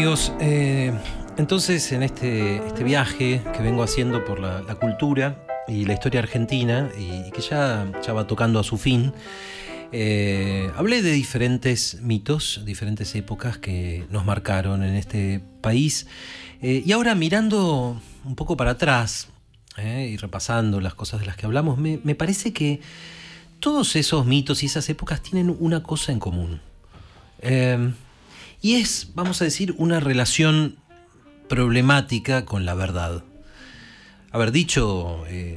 amigos, eh, entonces en este, este viaje que vengo haciendo por la, cultura y la historia argentina y, que ya, ya va tocando a su fin, eh, hablé de diferentes mitos, diferentes épocas que nos marcaron en este país eh, y ahora mirando un poco para atrás y repasando las cosas de las que hablamos, me, me parece que todos esos mitos y esas épocas tienen una cosa en común. Y es, vamos a decir, una relación problemática con la verdad. Haber dicho eh,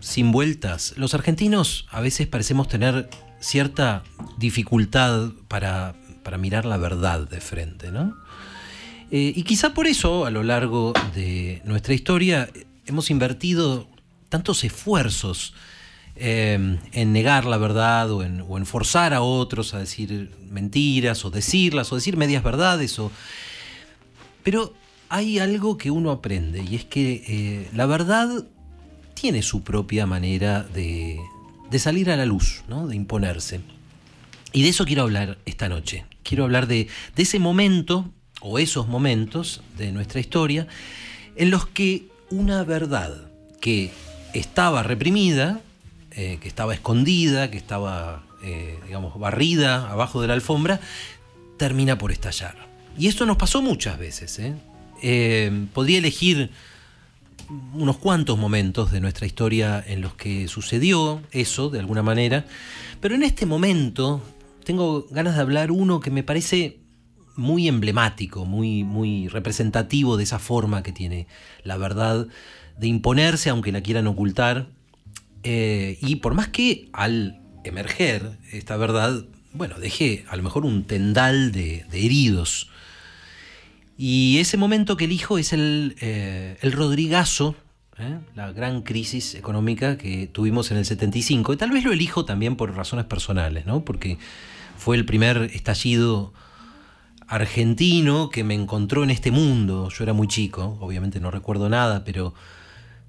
sin vueltas, los argentinos a veces parecemos tener cierta dificultad para, mirar la verdad de frente, ¿no? Eh, y quizá por eso, a lo largo de nuestra historia, hemos invertido tantos esfuerzos Em, en negar la verdad o en, forzar a otros a decir mentiras o decirlas o decir medias verdades. O... Pero hay algo que uno aprende y es que eh, la verdad tiene su propia manera de, salir a la luz, de imponerse. Y de eso quiero hablar esta noche. Quiero hablar de ese momento o esos momentos de nuestra historia en los que una verdad que estaba reprimida eh, que estaba escondida, que estaba, eh, digamos, barrida abajo de la alfombra, termina por estallar. Y esto nos pasó muchas veces. ¿eh? podría elegir unos cuantos momentos de nuestra historia en los que sucedió eso, de alguna manera, pero en este momento tengo ganas de hablar uno que me parece muy emblemático, muy, muy representativo de esa forma que tiene la verdad de imponerse, aunque la quieran ocultar, eh, y por más que al emerger esta verdad, bueno, dejé a lo mejor un tendal de, heridos. Y ese momento que elijo es el, eh, el Rodrigazo, ¿eh? la gran crisis económica que tuvimos en el 75. Y tal vez lo elijo también por razones personales, ¿no? porque fue el primer estallido argentino que me encontró en este mundo. Yo era muy chico, obviamente no recuerdo nada, pero,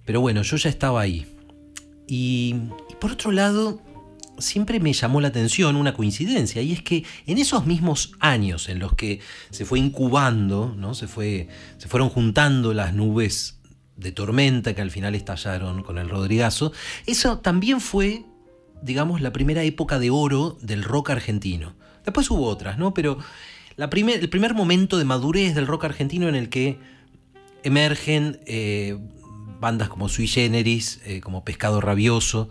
pero bueno, yo ya estaba ahí. Y, por otro lado, siempre me llamó la atención una coincidencia, y es que en esos mismos años en los que se fue incubando, ¿no? se, fue, se fueron juntando las nubes de tormenta que al final estallaron con el Rodrigazo, eso también fue, digamos, la primera época de oro del rock argentino. Después hubo otras, ¿no? Pero la el primer momento de madurez del rock argentino en el que emergen eh, bandas como Sui Generis, eh, como Pescado Rabioso,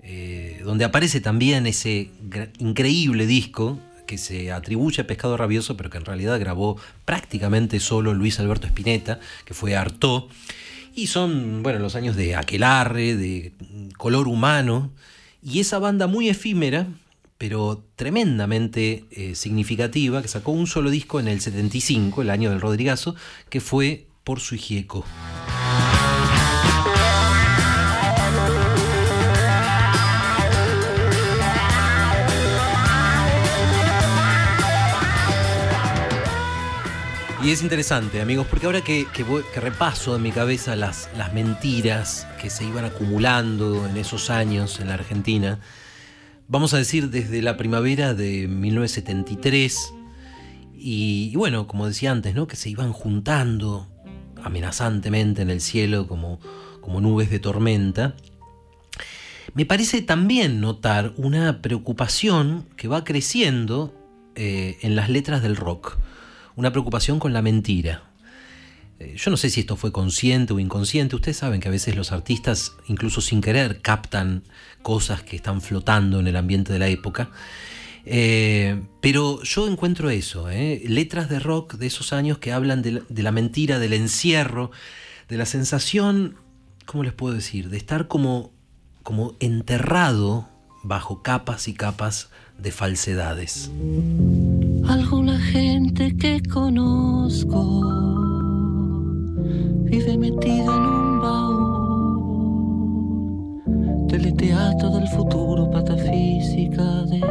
eh, donde aparece también ese increíble disco que se atribuye a Pescado Rabioso, pero que en realidad grabó prácticamente solo Luis Alberto Spinetta, que fue Artó. Y son, bueno, los años de Aquelarre, de Color Humano, y esa banda muy efímera, pero tremendamente eh, significativa, que sacó un solo disco en el 75, el año del Rodrigazo, que fue Por su Hijieco. Y es interesante, amigos, porque ahora que, repaso en mi cabeza las, mentiras que se iban acumulando en esos años en la Argentina, vamos a decir desde la primavera de 1973, y, bueno, como decía antes, ¿no? que se iban juntando amenazantemente en el cielo como, como nubes de tormenta, me parece también notar una preocupación que va creciendo eh, en las letras del rock una preocupación con la mentira. Eh, yo no sé si esto fue consciente o inconsciente. Ustedes saben que a veces los artistas, incluso sin querer, captan cosas que están flotando en el ambiente de la época. Eh, pero yo encuentro eso, eh, letras de rock de esos años que hablan de la, mentira, del encierro, de la sensación, ¿cómo les puedo decir? De estar como, como enterrado bajo capas y capas de falsedades. Gente que conozco vive metida en un baúl. Teleteatro del futuro, patafísica del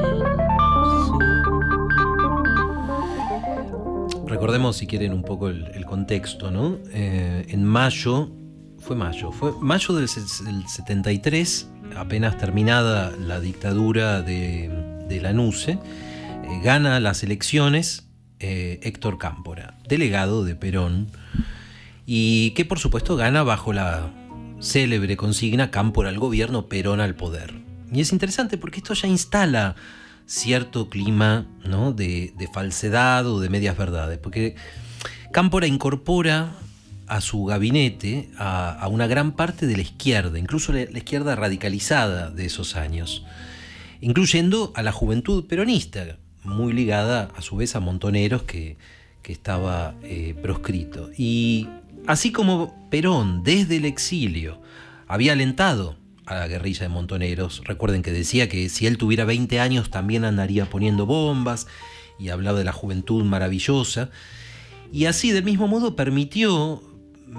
Recordemos, si quieren, un poco el, contexto, ¿no? Eh, en mayo, fue mayo, fue mayo del, 73, apenas terminada la dictadura de, de la NUCE, eh, gana las elecciones eh, Héctor Cámpora, delegado de Perón, y que por supuesto gana bajo la célebre consigna Cámpora al gobierno, Perón al poder. Y es interesante porque esto ya instala cierto clima de, falsedad o de medias verdades, porque Cámpora incorpora a su gabinete a, una gran parte de la izquierda, incluso la, izquierda radicalizada de esos años, incluyendo a la juventud peronista, muy ligada a su vez a Montoneros, que, estaba eh, proscrito. Y así como Perón desde el exilio había alentado a la guerrilla de Montoneros. Recuerden que decía que si él tuviera 20 años también andaría poniendo bombas y hablaba de la juventud maravillosa. Y así, del mismo modo, permitió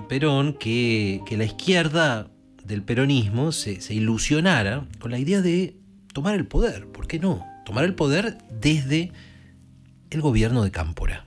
Perón que, la izquierda del peronismo se, ilusionara con la idea de tomar el poder. ¿Por qué no? Tomar el poder desde el gobierno de Cámpora.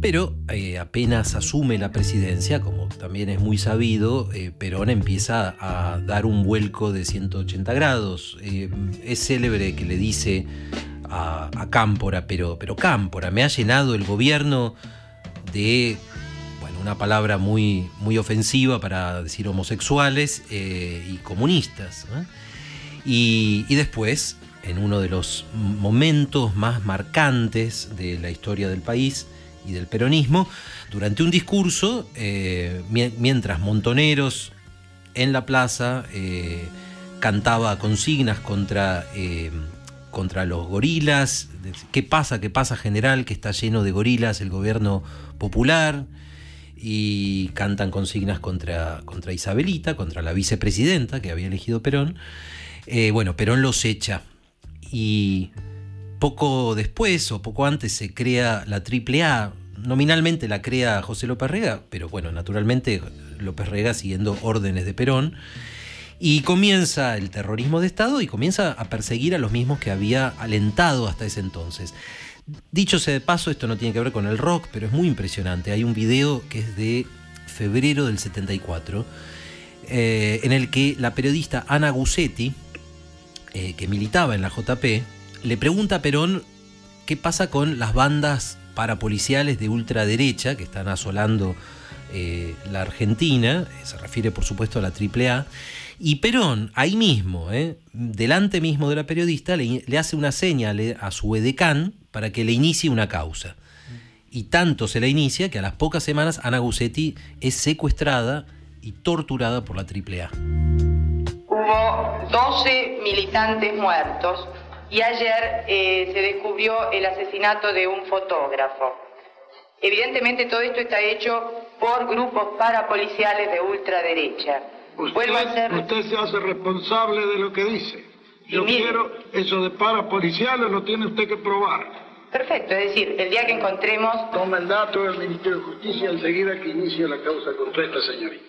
Pero eh, apenas asume la presidencia, como también es muy sabido, eh, Perón empieza a dar un vuelco de 180 grados. Eh, es célebre que le dice a, Cámpora, pero, pero Cámpora, me ha llenado el gobierno de bueno, una palabra muy, muy ofensiva para decir homosexuales y comunistas. y después, en uno de los momentos más marcantes de la historia del país, y del peronismo durante un discurso eh, mientras Montoneros en la plaza eh, cantaba consignas contra, eh, contra los gorilas. ¿Qué pasa? ¿Qué pasa, general? Que está lleno de gorilas el gobierno popular. Y cantan consignas contra, contra Isabelita, contra la vicepresidenta que había elegido Perón. bueno, Perón los echa. Y poco después o poco antes se crea la AAA. Nominalmente la crea José López Rega, pero bueno, naturalmente López Rega siguiendo órdenes de Perón. Y comienza el terrorismo de Estado y comienza a perseguir a los mismos que había alentado hasta ese entonces. Dicho sea de paso, esto no tiene que ver con el rock, pero es muy impresionante. Hay un video que es de febrero del 74, eh, en el que la periodista Ana Gussetti, eh, que militaba en la JP, le pregunta a Perón qué pasa con las bandas parapoliciales de ultraderecha que están asolando eh, la Argentina, se refiere por supuesto a la AAA, y Perón, ahí mismo, eh, delante mismo de la periodista, le, hace una señal a su edecán para que le inicie una causa. Y tanto se la inicia que a las pocas semanas Ana Gussetti es secuestrada y torturada por la AAA. Hubo 12 militantes muertos y ayer eh, se descubrió el asesinato de un fotógrafo. Evidentemente todo esto está hecho por grupos parapoliciales de ultraderecha. Usted, usted se hace responsable de lo que dice. Yo quiero eso de parapoliciales, lo tiene usted que probar. Perfecto, es decir, el día que encontremos... Toma el dato del Ministerio de Justicia enseguida que inicie la causa contra esta señorita.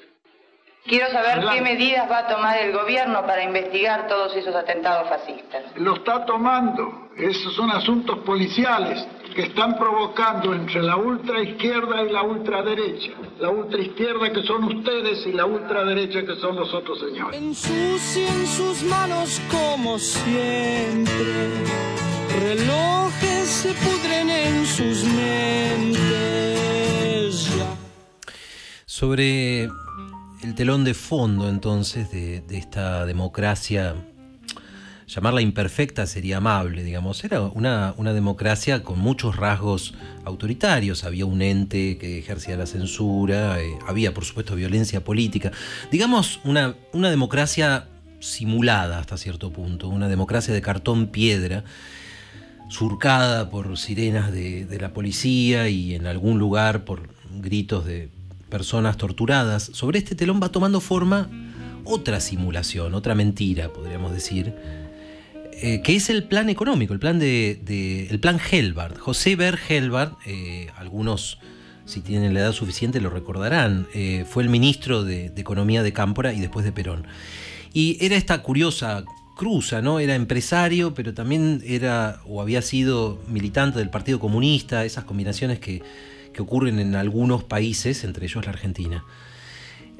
Quiero saber qué medidas va a tomar el gobierno para investigar todos esos atentados fascistas. Lo está tomando. Esos son asuntos policiales que están provocando entre la ultraizquierda y la ultraderecha. La ultraizquierda que son ustedes y la ultraderecha que son los otros señores. Ensucien sus manos como siempre. Relojes se pudren en sus mentes. Sobre el telón de fondo entonces de, esta democracia, llamarla imperfecta sería amable, digamos, era una, una, democracia con muchos rasgos autoritarios, había un ente que ejercía la censura, eh, había por supuesto violencia política, digamos una, una democracia simulada hasta cierto punto, una democracia de cartón piedra surcada por sirenas de, de, la policía y en algún lugar por gritos de personas torturadas, sobre este telón va tomando forma otra simulación, otra mentira, podríamos decir, eh, que es el plan económico, el plan de, el plan Helbart. José Ber Helbart, eh, algunos si tienen la edad suficiente lo recordarán, eh, fue el ministro de, Economía de Cámpora y después de Perón. Y era esta curiosa cruza, ¿no? Era empresario, pero también era o había sido militante del Partido Comunista, esas combinaciones que, que ocurren en algunos países, entre ellos la Argentina.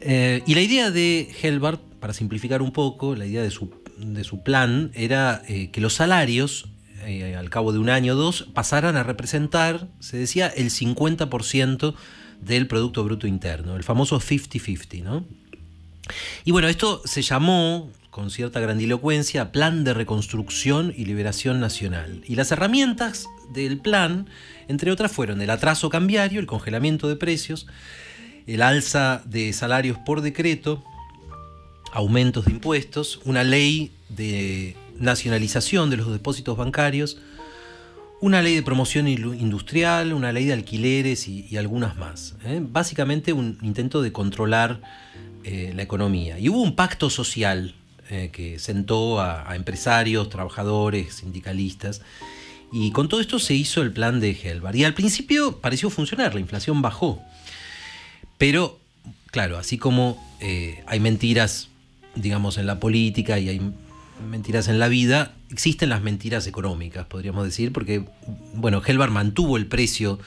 Y la idea de Helbart, para simplificar un poco, la idea de su, de su plan era eh, que los salarios, eh, al cabo de un año o dos, pasaran a representar, se decía, el 50% del Producto Bruto Interno, el famoso 50-50, ¿no? Y bueno, esto se llamó con cierta grandilocuencia Plan de Reconstrucción y Liberación Nacional. Y las herramientas del plan, entre otras, fueron el atraso cambiario, el congelamiento de precios, el alza de salarios por decreto, aumentos de impuestos, una ley de nacionalización de los depósitos bancarios, una ley de promoción industrial, una ley de alquileres y, algunas más. ¿eh? Básicamente un intento de controlar eh, la economía. Y hubo un pacto social eh, que sentó a, empresarios, trabajadores, sindicalistas. Y con todo esto se hizo el plan de Helvar. Y al principio pareció funcionar, la inflación bajó. Pero, claro, así como hay mentiras, digamos, en la política y hay mentiras en la vida, existen las mentiras económicas, podríamos decir, porque, bueno, Helvar mantuvo el precio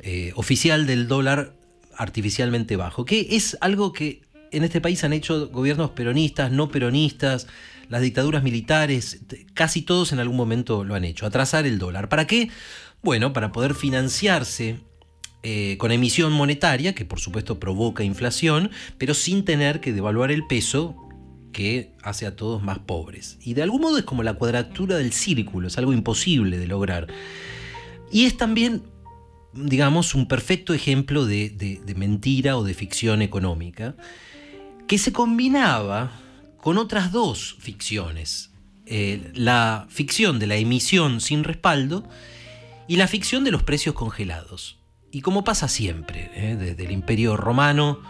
eh, oficial del dólar artificialmente bajo, que es algo que en este país han hecho gobiernos peronistas, no peronistas, las dictaduras militares, casi todos en algún momento lo han hecho, atrasar el dólar. ¿Para qué? Bueno, para poder financiarse eh, con emisión monetaria, que por supuesto provoca inflación, pero sin tener que devaluar el peso que hace a todos más pobres. Y de algún modo es como la cuadratura del círculo, es algo imposible de lograr. Y es también, digamos, un perfecto ejemplo de, mentira o de ficción económica, que se combinaba con otras dos ficciones. Eh, la ficción de la emisión sin respaldo y la ficción de los precios congelados. Y como pasa siempre, eh, desde el imperio romano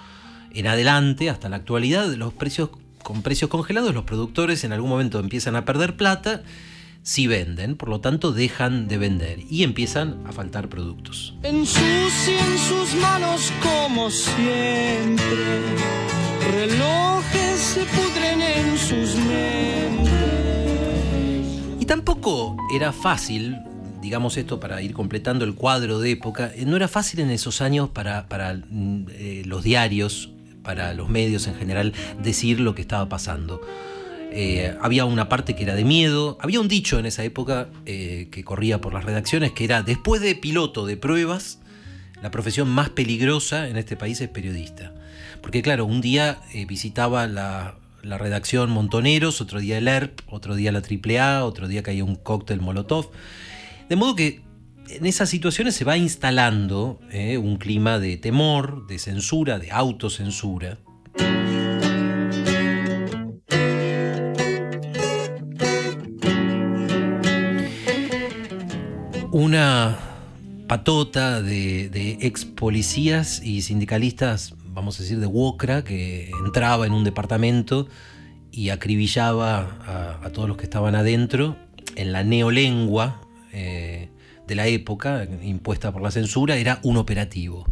en adelante hasta la actualidad, los precios con precios congelados, los productores en algún momento empiezan a perder plata si venden, por lo tanto dejan de vender y empiezan a faltar productos. En sus manos como siempre, relojes se pudren en sus Y tampoco era fácil digamos esto para ir completando el cuadro de época, no era fácil en esos años para, mm, eh, los diarios para los medios en general decir lo que estaba pasando. Eh, había una parte que era de miedo, había un dicho en esa época eh, que corría por las redacciones que era, después de piloto de pruebas, la profesión más peligrosa en este país es periodista. Porque claro, un día eh, visitaba la, la, redacción Montoneros, otro día el ERP, otro día la AAA, otro día caía un cóctel Molotov. De modo que en esas situaciones se va instalando eh, un clima de temor, de censura, de autocensura. Una patota de, ex policías y sindicalistas, vamos a decir, de Wokra, que entraba en un departamento y acribillaba a, todos los que estaban adentro en la neolengua. De la época, impuesta por la censura, era un operativo.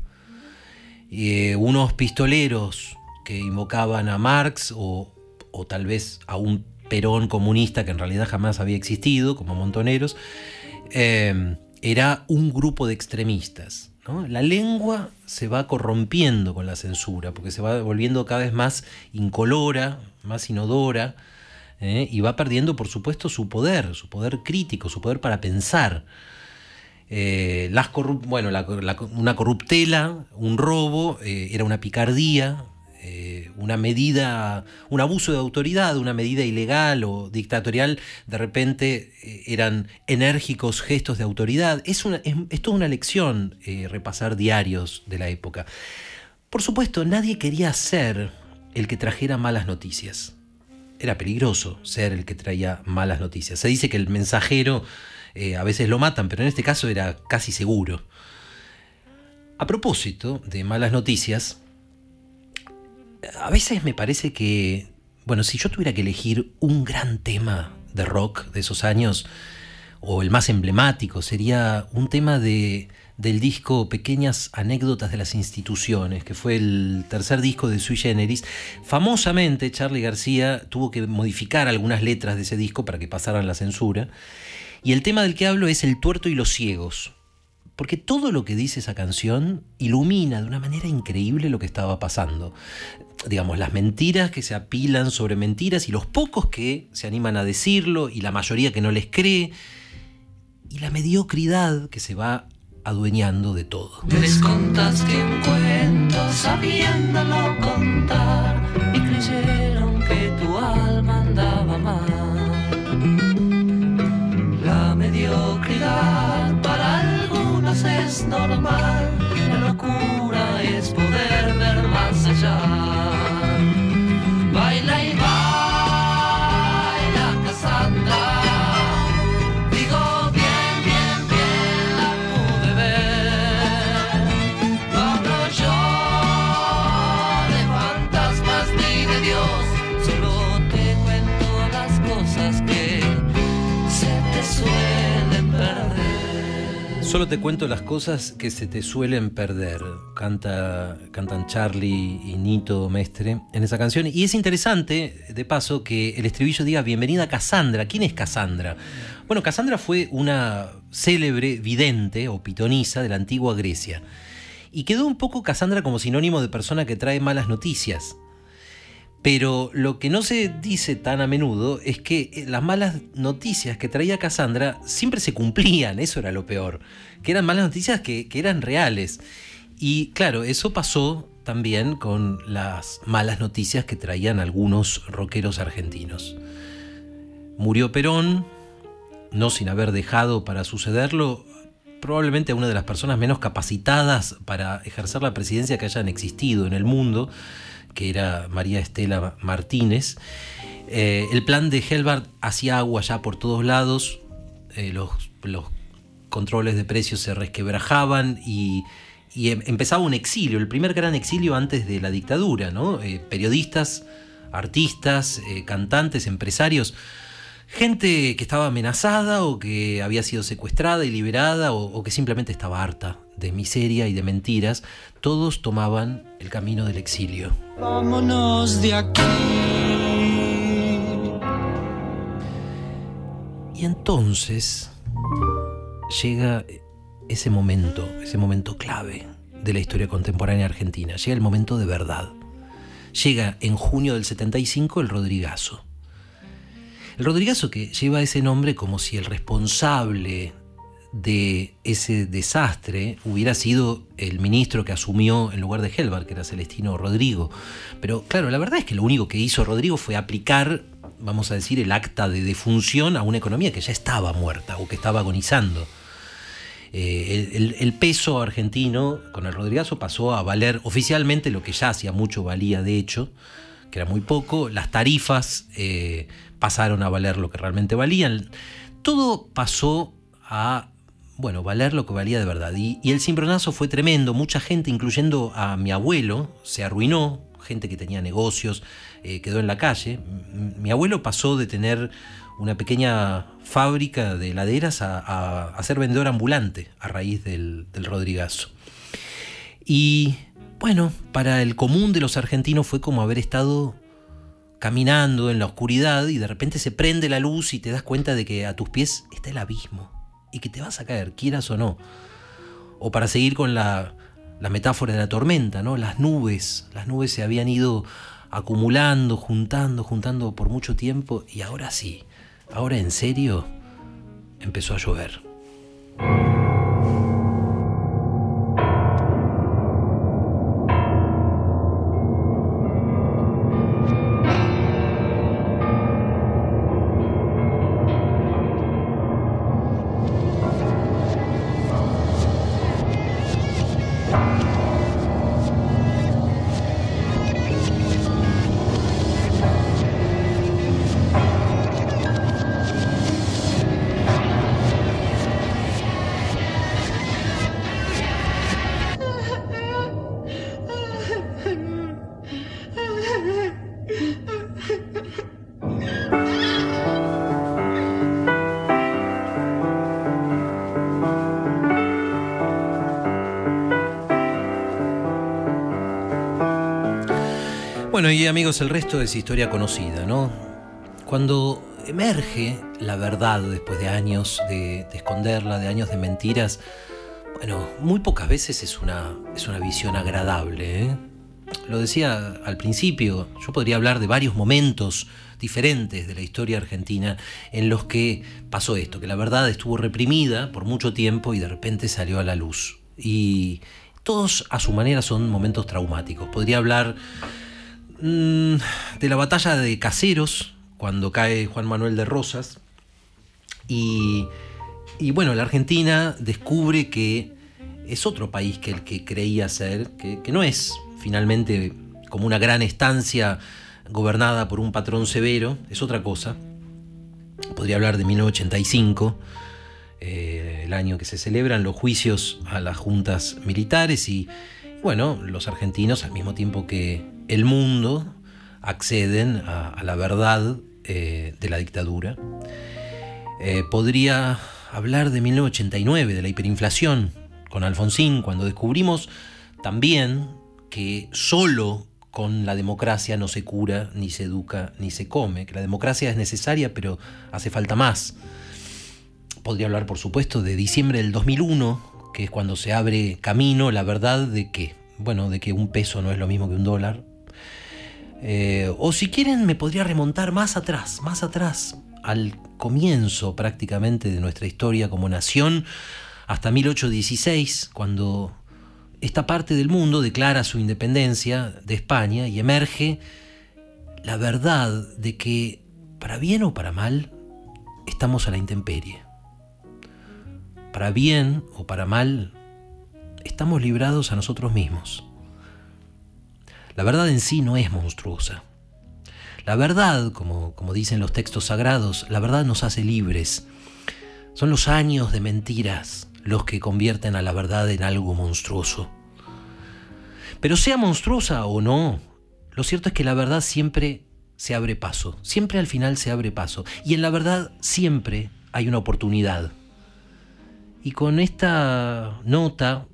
Eh, unos pistoleros que invocaban a Marx o, tal vez a un Perón comunista que en realidad jamás había existido, como Montoneros, eh, era un grupo de extremistas. La lengua se va corrompiendo con la censura, porque se va volviendo cada vez más incolora, más inodora, ¿eh? y va perdiendo, por supuesto, su poder, su poder crítico, su poder para pensar. Eh, las bueno, una corruptela, un robo, eh, era una picardía, eh, una medida, un abuso de autoridad, una medida ilegal o dictatorial, de repente eran enérgicos gestos de autoridad. Es, una, es, toda una lección repasar diarios de la época. Por supuesto, nadie quería ser el que trajera malas noticias. Era peligroso ser el que traía malas noticias. Se dice que el mensajero eh, a veces lo matan, pero en este caso era casi seguro. A propósito de malas noticias, a veces me parece que, bueno, si yo tuviera que elegir un gran tema de rock de esos años, o el más emblemático, sería un tema de, del disco Pequeñas Anécdotas de las Instituciones, que fue el tercer disco de Sui Generis. Famosamente, Charlie García tuvo que modificar algunas letras de ese disco para que pasaran la censura. Y el tema del que hablo es el tuerto y los ciegos. porque todo lo que dice esa canción ilumina de una manera increíble lo que estaba pasando. Digamos, las mentiras que se apilan sobre mentiras y los pocos que se animan a decirlo y la mayoría que no les cree y la mediocridad que se va adueñando de todo. Un cuento sabiéndolo contar algunos es normal, Solo te cuento las cosas que se te suelen perder, canta, cantan Charlie y Nito Mestre en esa canción. Y es interesante, de paso, que el estribillo diga bienvenida Cassandra. ¿Quién es Cassandra? Bueno, Cassandra fue una célebre vidente o pitonisa de la antigua Grecia. Y quedó un poco Cassandra como sinónimo de persona que trae malas noticias. Pero lo que no se dice tan a menudo es que eh, las malas noticias que traía Cassandra siempre se cumplían, eso era lo peor, que eran malas noticias que, eran reales. Y claro, eso pasó también con las malas noticias que traían algunos rockeros argentinos. Murió Perón, no sin haber dejado para sucederlo probablemente a una de las personas menos capacitadas para ejercer la presidencia que hayan existido en el mundo, que era María Estela Martínez. Eh, el plan de Helbert hacía agua ya por todos lados, eh, los, los controles de precios se resquebrajaban y, y em- empezaba un exilio, el primer gran exilio antes de la dictadura, ¿no? Eh, periodistas, artistas, cantantes, empresarios, gente que estaba amenazada o que había sido secuestrada y liberada o que simplemente estaba harta de miseria y de mentiras, todos tomaban el camino del exilio. Vámonos de aquí. Y entonces llega ese momento, ese momento clave de la historia contemporánea argentina. Llega el momento de verdad. Llega en junio del 75 el Rodrigazo. El Rodrigazo que lleva ese nombre como si el responsable de ese desastre hubiera sido el ministro que asumió en lugar de Helbar, que era Celestino Rodrigo. Pero claro, la verdad es que lo único que hizo Rodrigo fue aplicar, vamos a decir, el acta de defunción a una economía que ya estaba muerta o que estaba agonizando. Eh, el peso argentino con el Rodrigazo pasó a valer oficialmente lo que ya hacía mucho valía de hecho, que era muy poco. Las tarifas eh, pasaron a valer lo que realmente valían. Todo pasó a bueno, valer lo que valía de verdad. Y, el cimbronazo fue tremendo. Mucha gente, incluyendo a mi abuelo, se arruinó. Gente que tenía negocios eh, quedó en la calle. Mi abuelo pasó de tener una pequeña fábrica de a- a ser vendedor ambulante a raíz del, del Rodrigazo. Y bueno, para el común de los argentinos fue como haber estado caminando en la oscuridad y de repente se prende la luz y te das cuenta de que a tus pies está el abismo y que te vas a caer, quieras o no. O para seguir con la, la metáfora de la tormenta, ¿no? Las nubes, las nubes se habían ido acumulando, juntando, juntando por mucho tiempo y ahora sí, ahora en serio empezó a llover. Bueno, y amigos, el resto es historia conocida, ¿no? Cuando emerge la verdad después de años de, de esconderla, de años de mentiras, Bueno, muy pocas veces es una, es una visión agradable. ¿eh? Lo decía al principio, yo podría hablar de varios momentos diferentes de la historia argentina en los que pasó esto, que la verdad estuvo reprimida por mucho tiempo y de repente salió a la luz. Y todos a su manera son momentos traumáticos. Podría hablar mm, de la batalla de Caseros, cuando cae Juan Manuel de Rosas, y, y bueno, la Argentina descubre que es otro país que el que creía ser, que, que no es finalmente como una gran estancia gobernada por un patrón severo, es otra cosa. Podría hablar de 1985, eh, el año que se celebran los juicios a las juntas militares y, bueno, los argentinos al mismo tiempo que el mundo acceden a, la verdad eh, de la dictadura. Eh, podría hablar de 1989, de la hiperinflación con Alfonsín, cuando descubrimos también que solo con la democracia no se cura, ni se educa, ni se come, que la democracia es necesaria, pero hace falta más. Podría hablar, por supuesto, de diciembre del 2001, que es cuando se abre camino la verdad de que, bueno, de que un peso no es lo mismo que un dólar. Eh, o si quieren, me podría remontar más atrás, más atrás, al comienzo prácticamente de nuestra historia como nación, hasta 1816, cuando esta parte del mundo declara su independencia de España y emerge la verdad de que, para bien o para mal, estamos a la intemperie. Para bien o para mal, estamos librados a nosotros mismos. La verdad en sí no es monstruosa. La verdad, como, como dicen los textos sagrados, la verdad nos hace libres. Son los años de mentiras, los que convierten a la verdad en algo monstruoso. Pero sea monstruosa o no, lo cierto es que la verdad siempre se abre paso, siempre al final se abre paso, y en la verdad siempre hay una oportunidad. Y con esta nota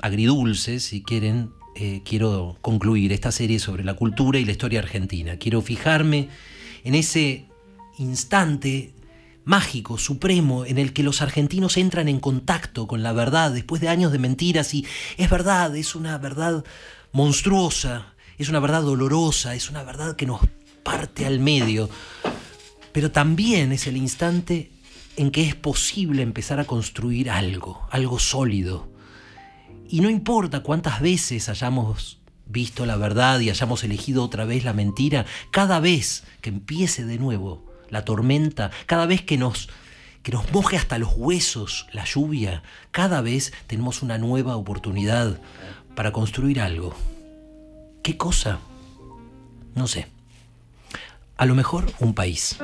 agridulce, si quieren, eh, quiero concluir esta serie sobre la cultura y la historia argentina. Quiero fijarme en ese instante mágico, supremo, en el que los argentinos entran en contacto con la verdad después de años de mentiras y es verdad, es una verdad monstruosa, es una verdad dolorosa, es una verdad que nos parte al medio, pero también es el instante en que es posible empezar a construir algo, algo sólido. Y no importa cuántas veces hayamos visto la verdad y hayamos elegido otra vez la mentira, cada vez que empiece de nuevo la tormenta, cada vez que nos, que nos moje hasta los huesos la lluvia, cada vez tenemos una nueva oportunidad para construir algo. ¿Qué cosa? No sé. A lo mejor un país.